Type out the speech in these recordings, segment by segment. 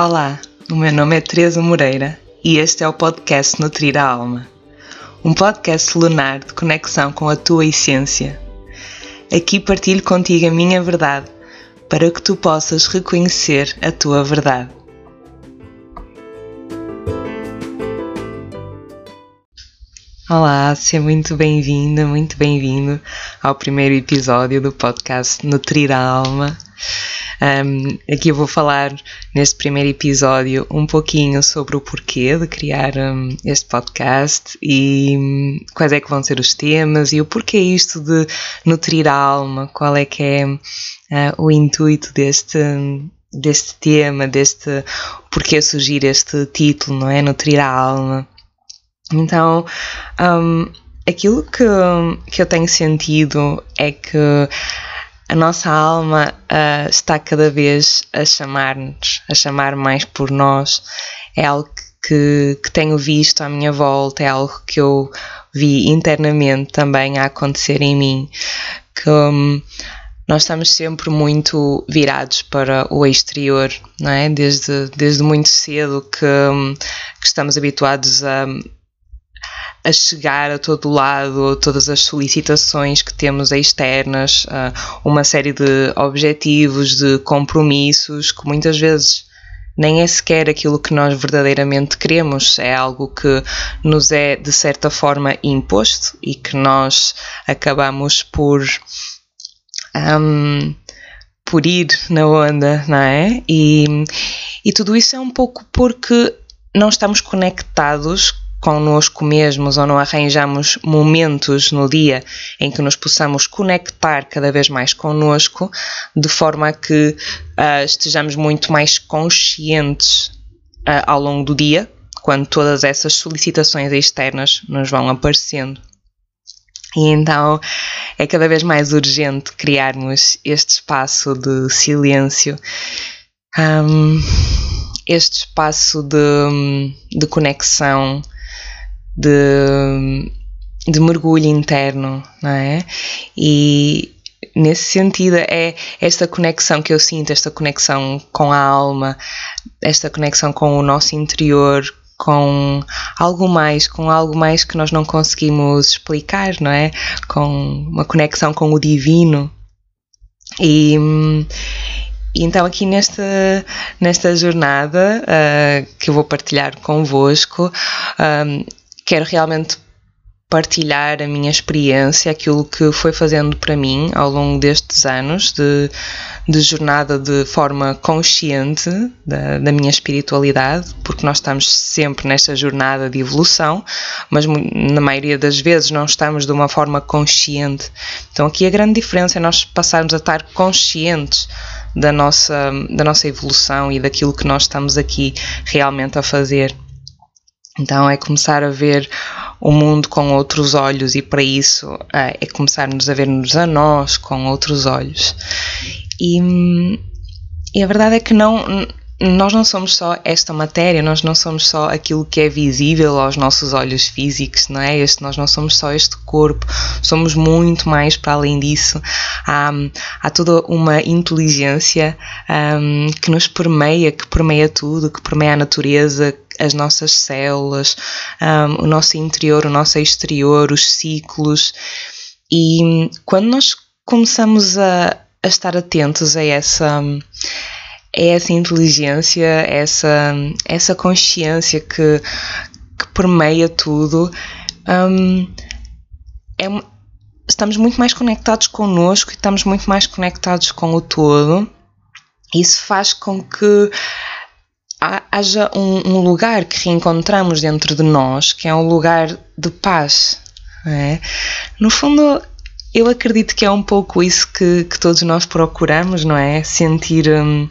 Olá, o meu nome é Teresa Moreira e este é o podcast Nutrir a Alma, um podcast lunar de conexão com a tua essência. Aqui partilho contigo a minha verdade para que tu possas reconhecer a tua verdade. Olá, seja muito bem-vinda, muito bem-vindo ao primeiro episódio do podcast Nutrir a Alma. Um, aqui eu vou falar neste primeiro episódio um pouquinho sobre o porquê de criar um, este podcast e um, quais é que vão ser os temas e o porquê isto de nutrir a alma, qual é que é uh, o intuito deste, deste tema, deste porquê surgir este título, não é? Nutrir a alma. Então, um, aquilo que, que eu tenho sentido é que a nossa alma uh, está cada vez a chamar-nos, a chamar mais por nós. É algo que, que tenho visto à minha volta, é algo que eu vi internamente também a acontecer em mim. Que um, nós estamos sempre muito virados para o exterior, não é? Desde, desde muito cedo que, um, que estamos habituados a a chegar a todo lado, todas as solicitações que temos externas, uma série de objetivos, de compromissos que muitas vezes nem é sequer aquilo que nós verdadeiramente queremos, é algo que nos é de certa forma imposto e que nós acabamos por. Um, por ir na onda, não é? E, e tudo isso é um pouco porque não estamos conectados connosco mesmos ou não arranjamos momentos no dia em que nos possamos conectar cada vez mais connosco, de forma que uh, estejamos muito mais conscientes uh, ao longo do dia, quando todas essas solicitações externas nos vão aparecendo. E então é cada vez mais urgente criarmos este espaço de silêncio. Um, este espaço de, de conexão de, de mergulho interno, não é? E nesse sentido é esta conexão que eu sinto, esta conexão com a alma, esta conexão com o nosso interior, com algo mais, com algo mais que nós não conseguimos explicar, não é? Com uma conexão com o divino. E, e então aqui nesta, nesta jornada uh, que eu vou partilhar convosco, um, quero realmente partilhar a minha experiência, aquilo que foi fazendo para mim ao longo destes anos de, de jornada de forma consciente da, da, minha espiritualidade, porque nós estamos sempre nesta jornada de evolução, mas na maioria das vezes não estamos de uma forma consciente. Então aqui a grande diferença é nós passarmos a estar conscientes da nossa, da nossa evolução e daquilo que nós estamos aqui realmente a fazer. Então é começar a ver o mundo com outros olhos e para isso é, é começarmos a ver-nos a nós com outros olhos. E, e a verdade é que não, nós não somos só esta matéria, nós não somos só aquilo que é visível aos nossos olhos físicos, não é? Este, nós não somos só este corpo, somos muito mais para além disso. Há, há toda uma inteligência um, que nos permeia, que permeia tudo, que permeia a natureza, as nossas células, um, o nosso interior, o nosso exterior, os ciclos. E quando nós começamos a, a estar atentos a essa é essa inteligência, essa, essa consciência que, que permeia tudo. Um, é, estamos muito mais conectados connosco e estamos muito mais conectados com o todo. Isso faz com que haja um, um lugar que reencontramos dentro de nós, que é um lugar de paz. É? No fundo, eu acredito que é um pouco isso que, que todos nós procuramos, não é? Sentir, um,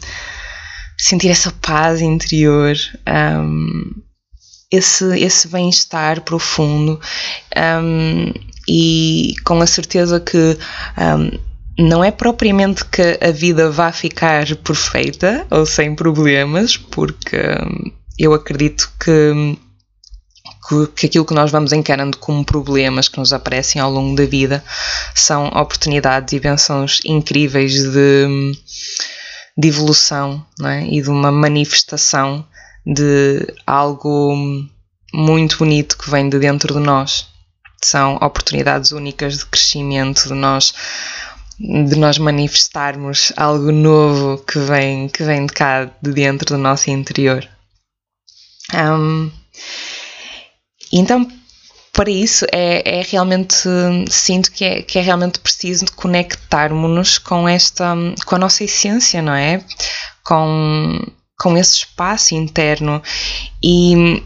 sentir essa paz interior, um, esse, esse bem-estar profundo um, e com a certeza que hum, não é propriamente que a vida vá ficar perfeita ou sem problemas, porque hum, eu acredito que que aquilo que nós vamos encarando como problemas que nos aparecem ao longo da vida são oportunidades e bênçãos incríveis de, de evolução é? e de uma manifestação de algo muito bonito que vem de dentro de nós. São oportunidades únicas de crescimento, de nós de nós manifestarmos algo novo que vem, que vem de cá, de dentro do nosso interior. Um, então, para isso, é, é realmente, sinto que é, que é realmente preciso conectarmos-nos com esta, com a nossa essência, não é? Com, com esse espaço interno e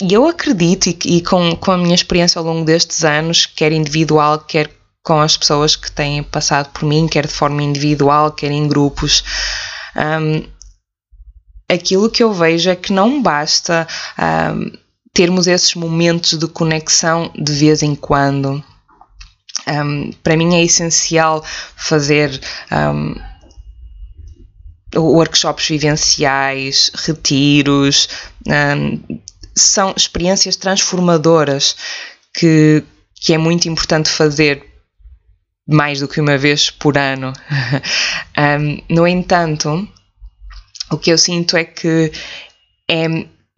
e eu acredito, e, e, com, com a minha experiência ao longo destes anos, quer individual, quer com as pessoas que têm passado por mim, quer de forma individual, quer em grupos, um, aquilo que eu vejo é que não basta um, termos esses momentos de conexão de vez em quando. Um, para mim é essencial fazer workshops vivenciais, retiros, são experiências transformadoras que, que é muito importante fazer mais do que uma vez por ano. um, no entanto, o que eu sinto é que é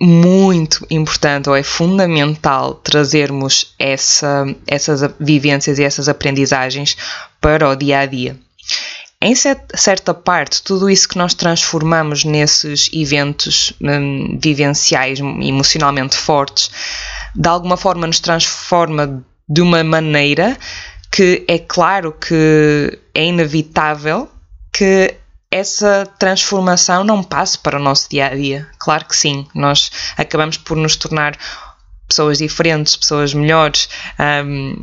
muito importante ou é fundamental trazermos essa, essas vivências e essas aprendizagens para o dia a dia. Em certa parte, tudo isso que nós transformamos nesses eventos hum, vivenciais emocionalmente fortes, de alguma forma nos transforma de uma maneira que é claro que é inevitável que essa transformação não passe para o nosso dia a dia. Claro que sim, nós acabamos por nos tornar pessoas diferentes, pessoas melhores, um,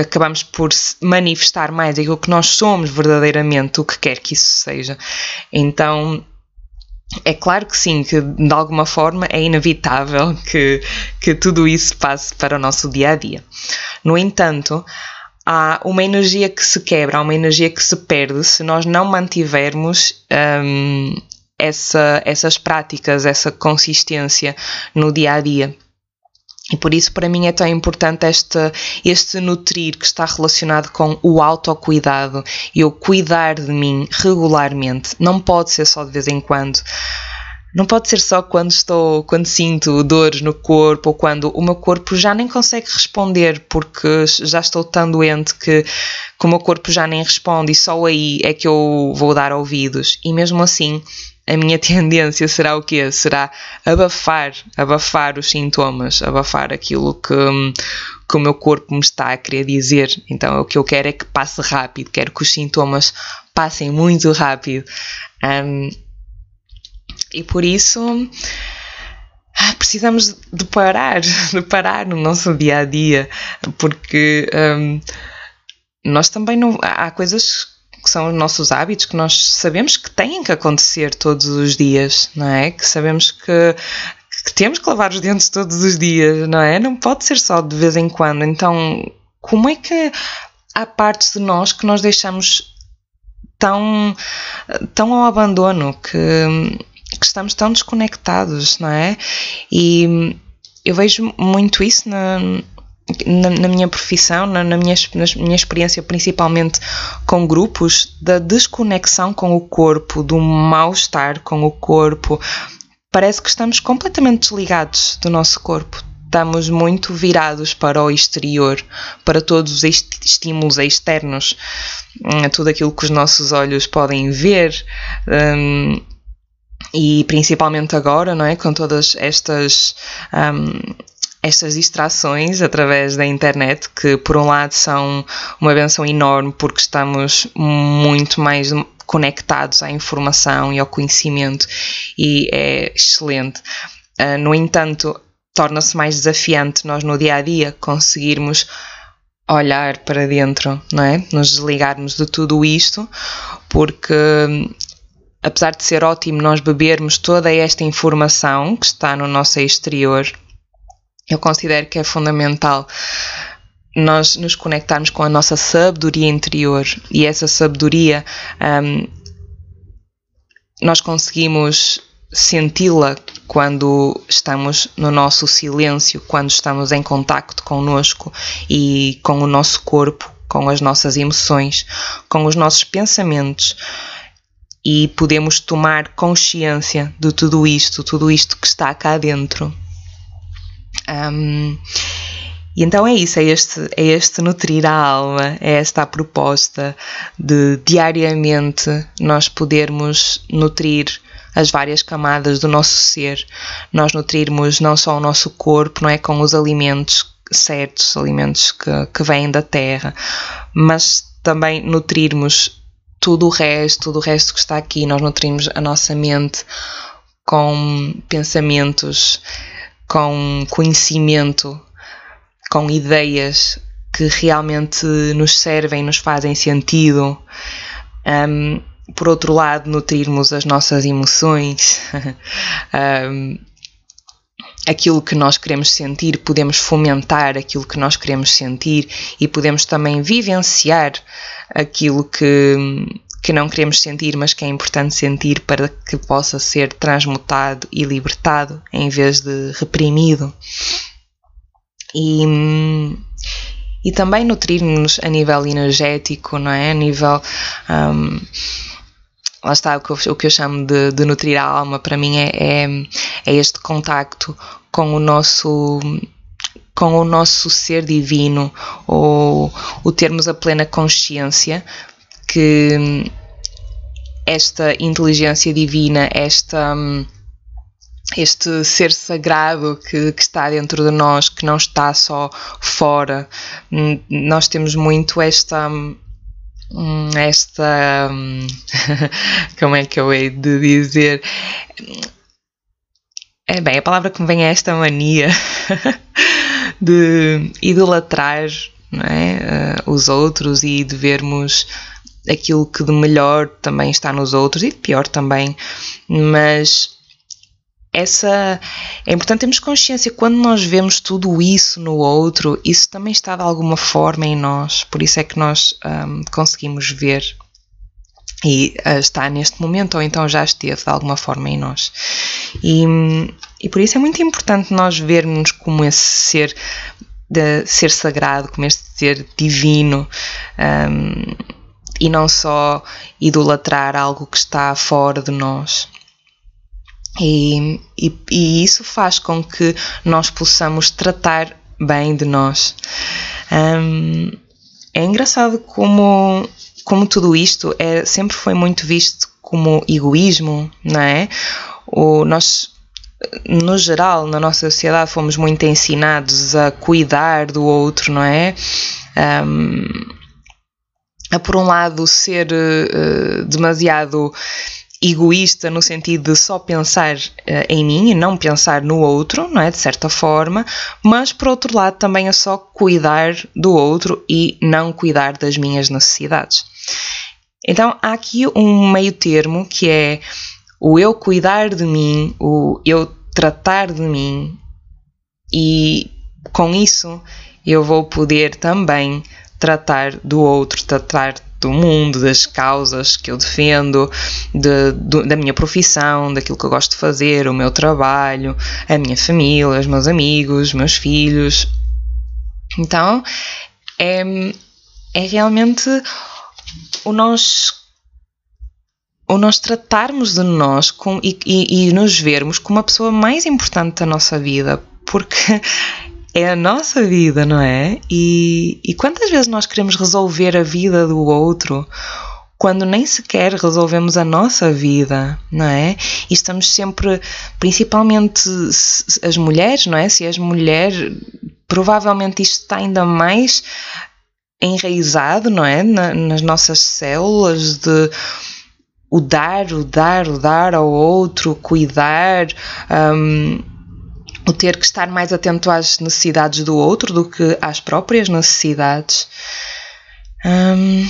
acabamos por manifestar mais aquilo que nós somos verdadeiramente, o que quer que isso seja. Então, é claro que sim, que de alguma forma é inevitável que, que tudo isso passe para o nosso dia a dia. No entanto, há uma energia que se quebra, há uma energia que se perde se nós não mantivermos um, essa, essas práticas, essa consistência no dia a dia. E por isso, para mim, é tão importante este, este nutrir que está relacionado com o autocuidado e o cuidar de mim regularmente. Não pode ser só de vez em quando. Não pode ser só quando estou, quando sinto dores no corpo ou quando o meu corpo já nem consegue responder porque já estou tão doente que, que o meu corpo já nem responde e só aí é que eu vou dar ouvidos. E mesmo assim, a minha tendência será o quê? Será abafar, abafar os sintomas, abafar aquilo que, que o meu corpo me está a querer dizer. Então, o que eu quero é que passe rápido, quero que os sintomas passem muito rápido. Um, e por isso ah, precisamos de parar, de parar no nosso dia a dia, porque um, nós também não. Há coisas que são os nossos hábitos, que nós sabemos que têm que acontecer todos os dias, não é? Que sabemos que, que temos que lavar os dentes todos os dias, não é? Não pode ser só de vez em quando. Então, como é que há partes de nós que nós deixamos tão, tão ao abandono que, que estamos tão desconectados, não é? E eu vejo muito isso na, na, na, minha profissão, na, na, minha, na minha experiência, principalmente com grupos, da desconexão com o corpo, do mal-estar com o corpo. Parece que estamos completamente desligados do nosso corpo. Estamos muito virados para o exterior, para todos os estímulos externos, hum, tudo aquilo que os nossos olhos podem ver. Um, e principalmente agora, não é? Com todas estas um, estas distrações através da internet, que por um lado são uma benção enorme porque estamos muito mais conectados à informação e ao conhecimento e é excelente. Uh, no entanto, torna-se mais desafiante nós no dia a dia conseguirmos olhar para dentro, não é? Nos desligarmos de tudo isto, porque apesar de ser ótimo nós bebermos toda esta informação que está no nosso exterior, eu considero que é fundamental nós nos conectarmos com a nossa sabedoria interior. E essa sabedoria um, nós conseguimos senti-la quando estamos no nosso silêncio, quando estamos em contacto conosco e com o nosso corpo, com as nossas emoções, com os nossos pensamentos e podemos tomar consciência de tudo isto, tudo isto que está cá dentro. Um, e então é isso, é este, é este nutrir a alma, é esta a proposta de diariamente nós podermos nutrir as várias camadas do nosso ser, nós nutrirmos não só o nosso corpo, não é, com os alimentos certos, alimentos que, que vêm da terra, mas também nutrirmos tudo o resto, tudo o resto que está aqui, nós nutrimos a nossa mente com pensamentos, com conhecimento, com ideias que realmente nos servem, nos fazem sentido. Um, por outro lado, nutrirmos as nossas emoções, um, aquilo que nós queremos sentir, podemos fomentar aquilo que nós queremos sentir e podemos também vivenciar aquilo que, que não queremos sentir, mas que é importante sentir para que possa ser transmutado e libertado em vez de reprimido. E, e também nutrir-nos a nível energético, não é? A nível. Um, lá está o que eu, o que eu chamo de, de, nutrir a alma, para mim é, é, é este contacto com o nosso com o nosso ser divino, ou o termos a plena consciência que esta inteligência divina, esta este ser sagrado que, que, está dentro de nós, que não está só fora. Nós temos muito esta. Esta. Como é que eu hei de dizer? É bem, a palavra que me vem é esta mania de idolatrar é? uh, os outros e de vermos aquilo que de melhor também está nos outros e de pior também, mas essa é importante termos consciência quando nós vemos tudo isso no outro, isso também está de alguma forma em nós, por isso é que nós um, conseguimos ver e uh, está neste momento ou então já esteve de alguma forma em nós. E, e por isso é muito importante nós vermos como esse ser de ser sagrado, como este ser divino um, e não só idolatrar algo que está fora de nós. E, e, e, isso faz com que nós possamos tratar bem de nós. Um, é engraçado como como tudo isto é, sempre foi muito visto como egoísmo, não é? O, nós, no geral, na nossa sociedade, fomos muito ensinados a cuidar do outro, não é? Um, a, por um lado, ser uh, demasiado egoísta no sentido de só pensar uh, em mim e não pensar no outro, não é? De certa forma, mas por outro lado também é só cuidar do outro e não cuidar das minhas necessidades. Então há aqui um meio termo que é o eu cuidar de mim, o eu tratar de mim e com isso eu vou poder também tratar do outro, tratar do mundo, das causas que eu defendo, de, da minha profissão, daquilo que eu gosto de fazer, o meu trabalho, a minha família, os meus amigos, os meus filhos. Então é, é realmente o nós o nós tratarmos de nós com, e, e, e nos vermos como a pessoa mais importante da nossa vida, porque é a nossa vida, não é? E, e quantas vezes nós queremos resolver a vida do outro quando nem sequer resolvemos a nossa vida, não é? E estamos sempre, principalmente as mulheres, não é? Se és mulher, provavelmente isto está ainda mais enraizado, não é? Na, nas nossas células de o dar, o dar, o dar ao outro, cuidar. Um, o ter que estar mais atento às necessidades do outro do que às próprias necessidades. Um,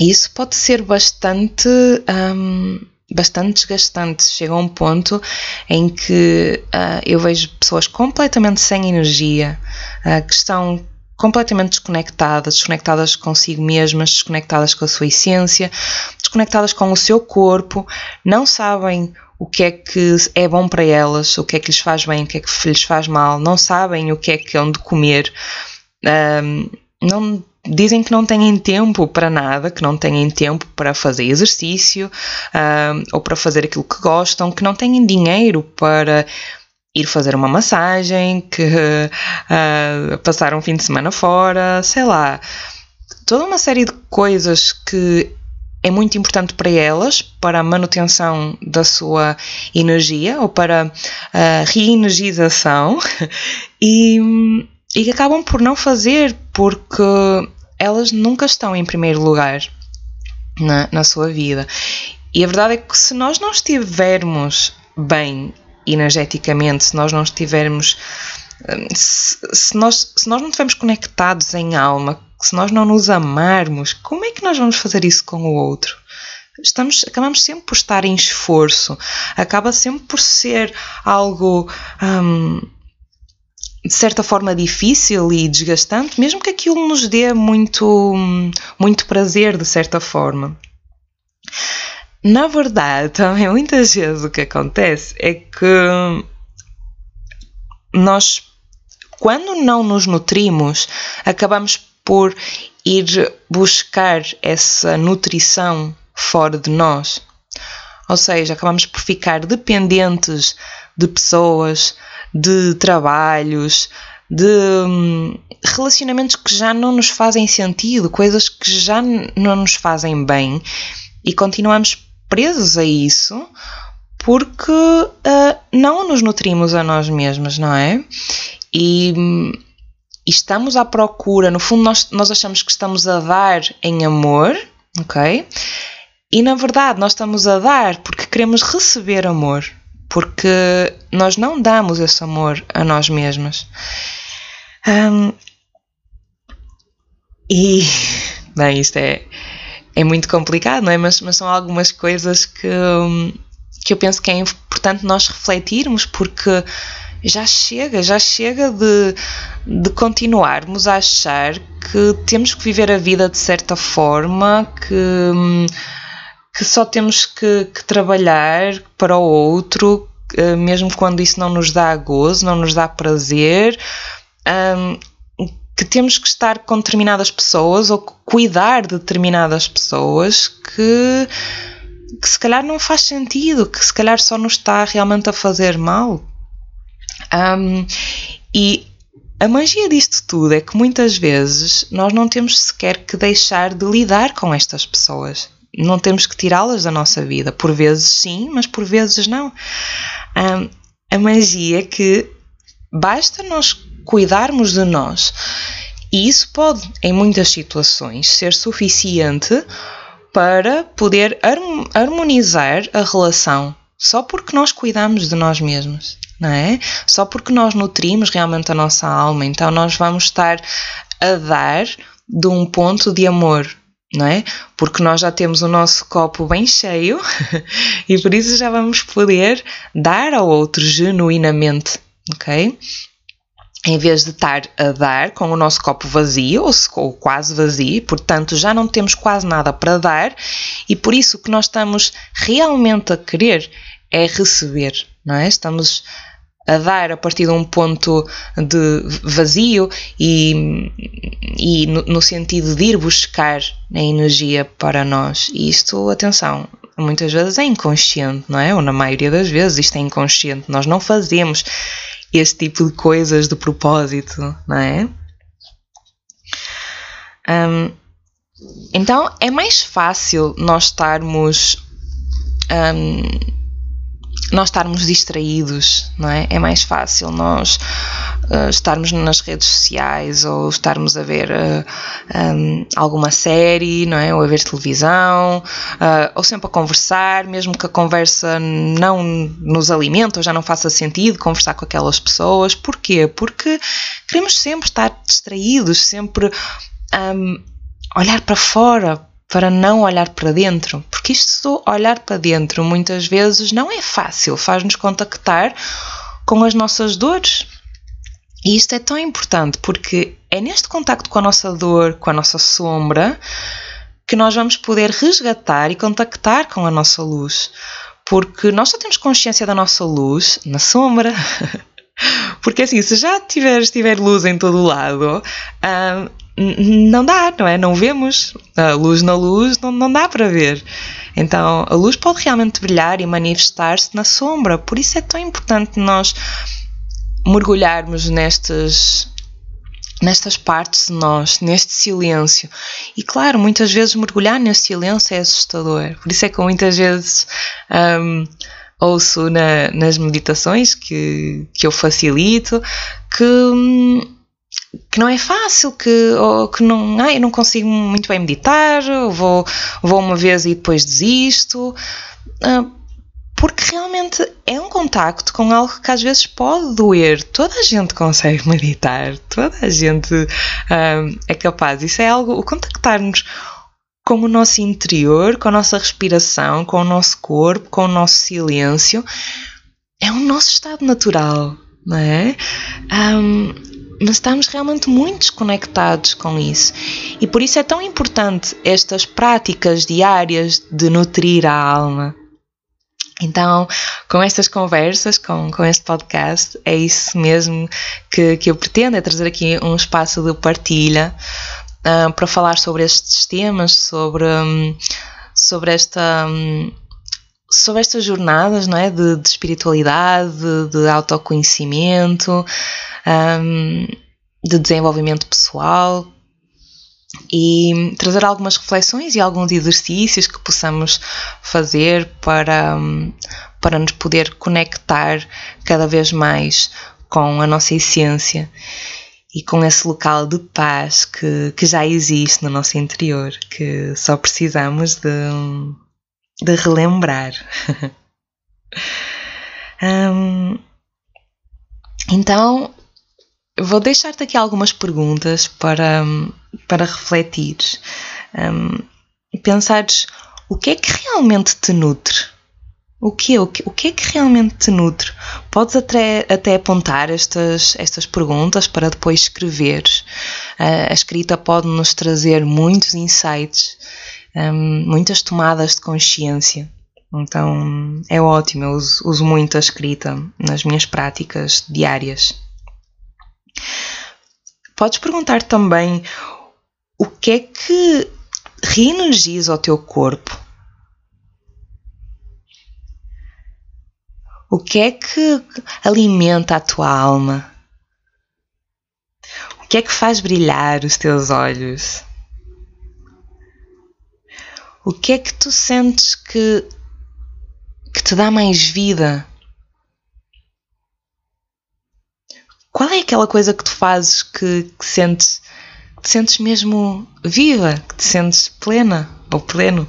isso pode ser bastante, um, bastante desgastante. Chega a um ponto em que uh, eu vejo pessoas completamente sem energia, uh, que estão completamente desconectadas, desconectadas consigo mesmas, desconectadas com a sua essência, desconectadas com o seu corpo, não sabem o que é que é bom para elas, o que é que lhes faz bem, o que é que lhes faz mal, não sabem o que é que hão de comer, um, não dizem que não têm tempo para nada, que não têm tempo para fazer exercício uh, ou para fazer aquilo que gostam, que não têm dinheiro para ir fazer uma massagem, que uh, passar um fim de semana fora, sei lá. Toda uma série de coisas que é muito importante para elas, para a manutenção da sua energia ou para a reenergização e, e acabam por não fazer porque elas nunca estão em primeiro lugar na, na sua vida. E a verdade é que se nós não estivermos bem energeticamente, se nós não estivermos. Se, se, nós, se nós não estivermos conectados em alma, se nós não nos amarmos, como é que nós vamos fazer isso com o outro? Estamos, acabamos sempre por estar em esforço, acaba sempre por ser algo hum, de certa forma difícil e desgastante, mesmo que aquilo nos dê muito, muito prazer de certa forma. Na verdade, também muitas vezes o que acontece é que nós, quando não nos nutrimos, acabamos por ir buscar essa nutrição fora de nós. Ou seja, acabamos por ficar dependentes de pessoas, de trabalhos, de hum, relacionamentos que já não nos fazem sentido, coisas que já não nos fazem bem e continuamos presos a isso porque uh, não nos nutrimos a nós mesmos, não é? E, e, estamos à procura, no fundo, nós, nós achamos que estamos a dar em amor, ok? E na verdade, nós estamos a dar porque queremos receber amor, porque nós não damos esse amor a nós mesmos. Um, e, bem, isto é, é muito complicado, não é? Mas, mas são algumas coisas que, que eu penso que é importante nós refletirmos, porque já chega, já chega de, de continuarmos a achar que temos que viver a vida de certa forma, que, que só temos que, que trabalhar para o outro, mesmo quando isso não nos dá gozo, não nos dá prazer. Um, que temos que estar com determinadas pessoas ou cuidar de determinadas pessoas que, que se calhar não faz sentido, que se calhar só nos está realmente a fazer mal. Um, e a magia disto tudo é que muitas vezes nós não temos sequer que deixar de lidar com estas pessoas. Não temos que tirá-las da nossa vida. Por vezes sim, mas por vezes não. Um, a magia é que basta nós cuidarmos de nós. E isso pode, em muitas situações, ser suficiente para poder harmonizar a relação só porque nós cuidamos de nós mesmos, não é? Só porque nós nutrimos realmente a nossa alma, então nós vamos estar a dar de um ponto de amor, não é? Porque nós já temos o nosso copo bem cheio e por isso já vamos poder dar ao outro genuinamente, ok? em vez de estar a dar com o nosso copo vazio ou, ou, quase vazio, portanto já não temos quase nada para dar e por isso o que nós estamos realmente a querer é receber, não é? Estamos a dar a partir de um ponto de vazio e, e no, no sentido de ir buscar a energia para nós. E isto, atenção, muitas vezes é inconsciente, não é? Ou na maioria das vezes isto é inconsciente. Nós não fazemos esse tipo de coisas de propósito, não é? Um, então é mais fácil nós estarmos um, nós estarmos distraídos, não é? É mais fácil nós uh, estarmos nas redes sociais ou estarmos a ver uh, ah, um, alguma série, não é? Ou a ver televisão, uh, ou sempre a conversar, mesmo que a conversa não nos alimente ou já não faça sentido conversar com aquelas pessoas. Porquê? Porque queremos sempre estar distraídos, sempre um, olhar para fora, para não olhar para dentro, porque isto olhar para dentro muitas vezes não é fácil, faz-nos contactar com as nossas dores. E isto é tão importante porque é neste contacto com a nossa dor, com a nossa sombra, que nós vamos poder resgatar e contactar com a nossa luz. Porque nós só temos consciência da nossa luz na sombra. Porque assim, se já tiver, tiver luz em todo o lado, hum, não dá, não é? Não vemos. A luz na luz não, não dá para ver. Então, a luz pode realmente brilhar e manifestar-se na sombra. Por isso é tão importante nós mergulharmos nestas, nestas partes de nós, neste silêncio. E claro, muitas vezes mergulhar nesse silêncio é assustador. Por isso é que muitas vezes um, ouço na, nas meditações que, que eu facilito que. Que não é fácil, que, que não, ah, eu não consigo muito bem meditar, vou, vou uma vez e depois desisto, ah, porque realmente é um contacto com algo que às vezes pode doer. Toda a gente consegue meditar, toda a gente ah, é capaz. Isso é algo, o contactar-nos com o nosso interior, com a nossa respiração, com o nosso corpo, com o nosso silêncio, é o nosso estado natural, não é? Um, mas estamos realmente muito desconectados com isso. E por isso é tão importante estas práticas diárias de nutrir a alma. Então, com estas conversas, com, com este podcast, é isso mesmo que, que eu pretendo, é trazer aqui um espaço de partilha uh, para falar sobre estes temas, sobre, um, sobre esta... Um, sobre estas jornadas não é? de, de espiritualidade, de, de autoconhecimento, um, de desenvolvimento pessoal e trazer algumas reflexões e alguns exercícios que possamos fazer para, para nos poder conectar cada vez mais com a nossa essência e com esse local de paz que, que já existe no nosso interior, que só precisamos de, de relembrar. um, então, vou deixar-te aqui algumas perguntas para, para refletir. Um, pensares o que é que realmente te nutre? O que, o que, o que é que realmente te nutre? Podes até, até apontar estas, estas perguntas para depois escrever. Uh, a escrita pode nos trazer muitos insights, um, muitas tomadas de consciência. Então é ótimo, eu uso, uso muito a escrita nas minhas práticas diárias. Podes perguntar também o que é que reenergiza o teu corpo? O que é que alimenta a tua alma? O que é que faz brilhar os teus olhos? O que é que tu sentes que, que te dá mais vida? Qual é aquela coisa que tu fazes que, que sentes, te sentes mesmo viva, que te sentes plena ou pleno?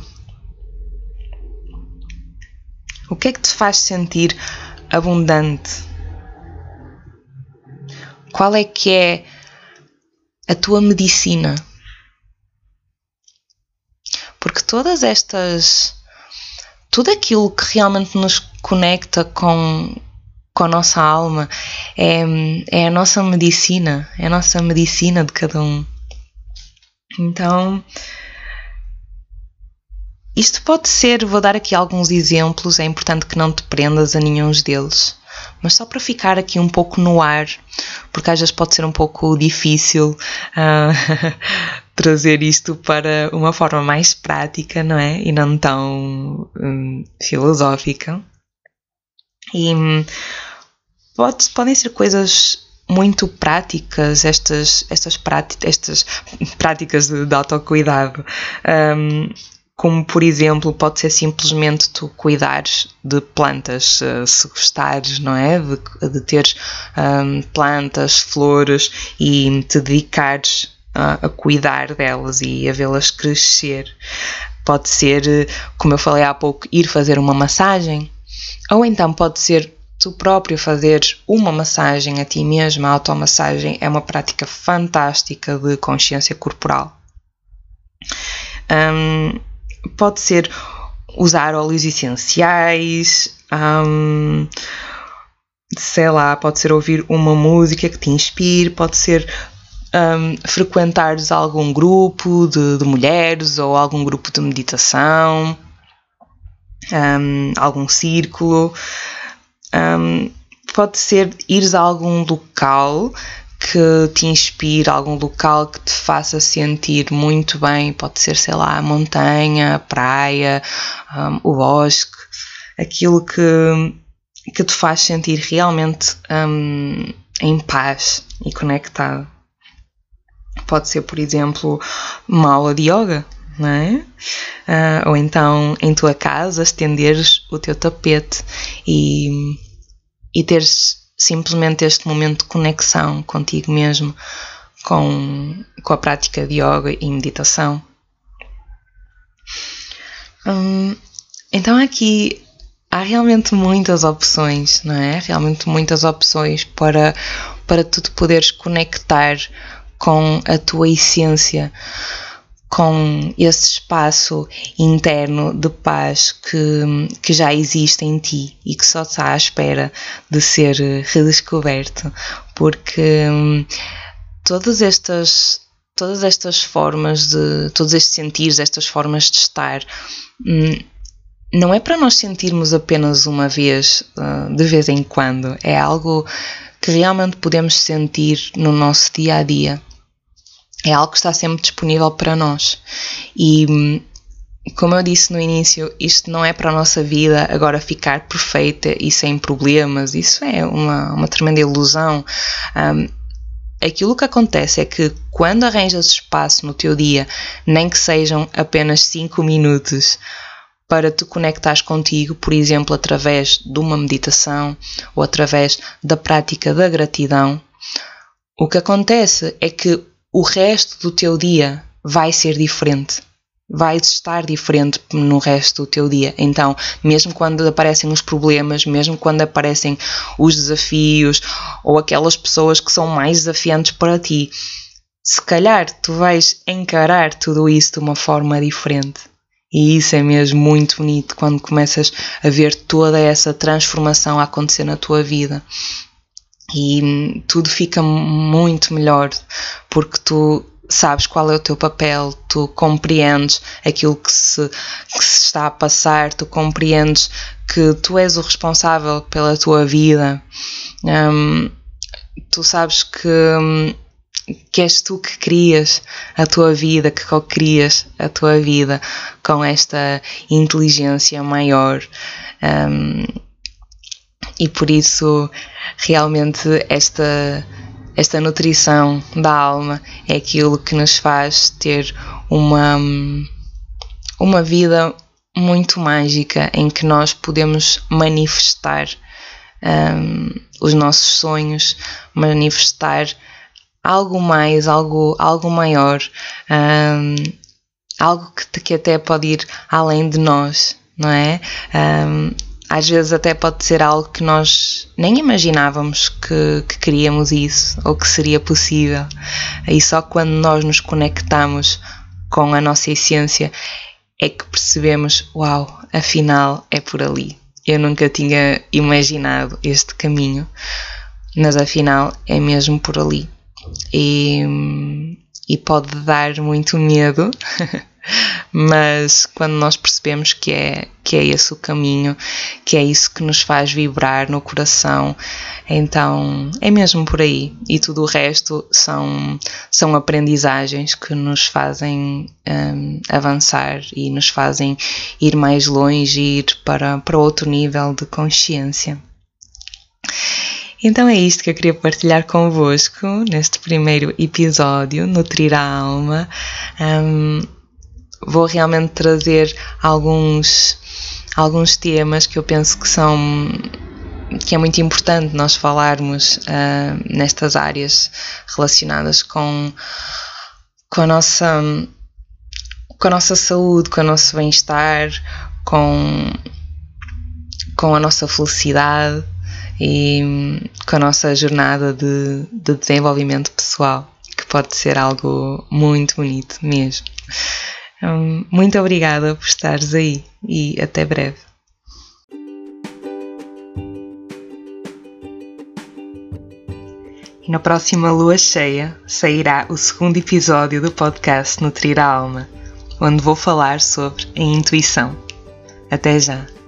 O que é que te faz sentir abundante? Qual é que é a tua medicina? Porque todas estas. Tudo aquilo que realmente nos conecta com, com a nossa alma, é, é a nossa medicina, é a nossa medicina de cada um. Então, isto pode ser, vou dar aqui alguns exemplos, é importante que não te prendas a nenhum deles, mas só para ficar aqui um pouco no ar, porque às vezes pode ser um pouco difícil uh, trazer isto para uma forma mais prática, não é? E não tão um, filosófica. E Pode, podem ser coisas muito práticas, estas, estas, práticas, estas práticas de, de autocuidado. Um, como por exemplo, pode ser simplesmente tu cuidares de plantas, eh, se gostares, não é? De, de teres um, plantas, flores e te dedicares a, a cuidar delas e a vê-las crescer. Pode ser, eh, como eu falei há pouco, ir fazer uma massagem, ou então pode ser tu próprio fazeres uma massagem a ti mesmo, a automassagem é uma prática fantástica de consciência corporal. Um, pode ser usar óleos essenciais, um, sei lá, pode ser ouvir uma música que te inspire, pode ser um, frequentares algum grupo de, de, mulheres ou algum grupo de meditação, um, algum círculo. Um, pode ser ires a algum local que te inspire, algum local que te faça sentir muito bem. Pode ser, sei lá, a montanha, a praia, um, o bosque, aquilo que, que te faz sentir realmente um, em paz e conectado. Pode ser, por exemplo, uma aula de yoga, não é? Uh, ou então em tua casa estenderes o teu tapete e, e teres simplesmente este momento de conexão contigo mesmo, com, com a prática de yoga e meditação. Hum, então aqui há realmente muitas opções, não é? Realmente muitas opções para, para tu te poderes conectar com a tua essência, com esse espaço interno de paz que, que já existe em ti e que só está à espera de ser redescoberto, porque hum, todas estas todas estas formas de todos estes sentidos, estas formas de estar hum, não é para nós sentirmos apenas uma vez, de vez em quando, é algo que realmente podemos sentir no nosso dia a dia é algo que está sempre disponível para nós. E como eu disse no início, isto não é para a nossa vida agora ficar perfeita e sem problemas, isso é uma, uma tremenda ilusão. Um, aquilo que acontece é que quando arranjas espaço no teu dia, nem que sejam apenas 5 minutos, para te conectares contigo, por exemplo, através de uma meditação ou através da prática da gratidão, o que acontece é que o resto do teu dia vai ser diferente. Vai estar diferente no resto do teu dia. Então, mesmo quando aparecem os problemas, mesmo quando aparecem os desafios ou aquelas pessoas que são mais desafiantes para ti, se calhar tu vais encarar tudo isso de uma forma diferente. E isso é mesmo muito bonito quando começas a ver toda essa transformação a acontecer na tua vida e tudo fica muito melhor porque tu sabes qual é o teu papel, tu compreendes aquilo que se, que se está a passar, tu compreendes que tu és o responsável pela tua vida, um, tu sabes que, que és tu que crias a tua vida, que co-crias a tua vida com esta inteligência maior. E por isso realmente esta esta nutrição da alma é aquilo que nos faz ter uma uma vida muito mágica em que nós podemos manifestar um, os nossos sonhos, manifestar algo mais, algo, algo maior, um, algo que, que até pode ir além de nós, não é? Um, às vezes até pode ser algo que nós nem imaginávamos que, que queríamos isso ou que seria possível. E só quando nós nos conectamos com a nossa essência é que percebemos: uau, afinal é por ali. Eu nunca tinha imaginado este caminho, mas afinal é mesmo por ali. E, e pode dar muito medo. mas quando nós percebemos que é, que é esse o caminho, que é isso que nos faz vibrar no coração, então é mesmo por aí. E tudo o resto são, são aprendizagens que nos fazem um, avançar e nos fazem ir mais longe ir para, para outro nível de consciência. Então é isto que eu queria partilhar convosco neste primeiro episódio, Nutrir a Alma. Um, vou realmente trazer alguns, alguns temas que eu penso que são que é muito importante nós falarmos uh, nestas áreas relacionadas com, com a nossa com a nossa saúde, com o nosso bem-estar, com, com a nossa felicidade e com a nossa jornada de, de desenvolvimento pessoal, que pode ser algo muito bonito mesmo. Hum, muito obrigada por estares aí e até breve. E na próxima lua cheia sairá o segundo episódio do podcast Nutrir a Alma, onde vou falar sobre a intuição. Até já!